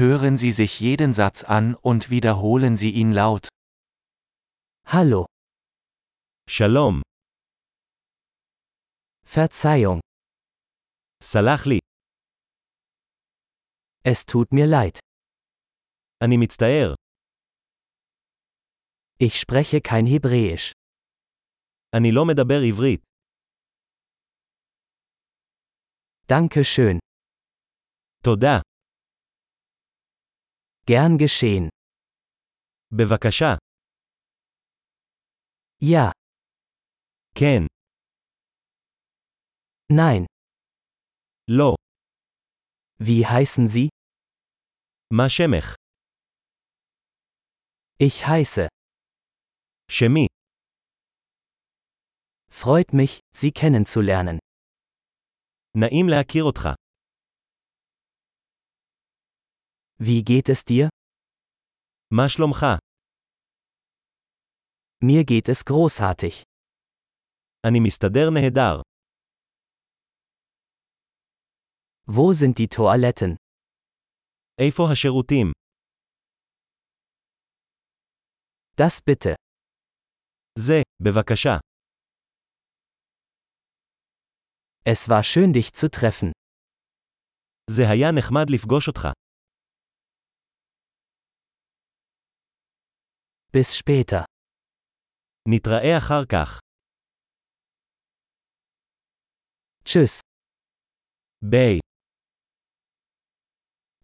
Hören Sie sich jeden Satz an und wiederholen Sie ihn laut. Hallo, שלום, Verzeihung, סלח לי, es tut mir leid. אני מצטער, Ich spreche kein Hebräisch. אני לא מדבר עברית, Danke schön. תודה, Gern geschehen. בבקשה, Ja, כן, nein. לא, Wie heißen Sie? מה שמך, Ich heiße. שמי, Freut mich, Sie kennenzulernen. נעים להכיר אותך, Wie geht es dir? מה שלומך, Mir geht es großartig. אני מסתדר נהדר, Wo sind die Toiletten? איפה השירותים, Das bitte. זה, בבקשה, Es war schön, dich zu treffen. זה היה נחמד לפגוש אותך, Bis später. נתראה אחר כך, Tschüss. ביי.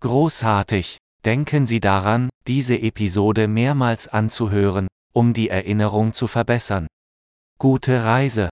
Großartig! Denken Sie daran, diese Episode mehrmals anzuhören, um die Erinnerung zu verbessern. Gute Reise!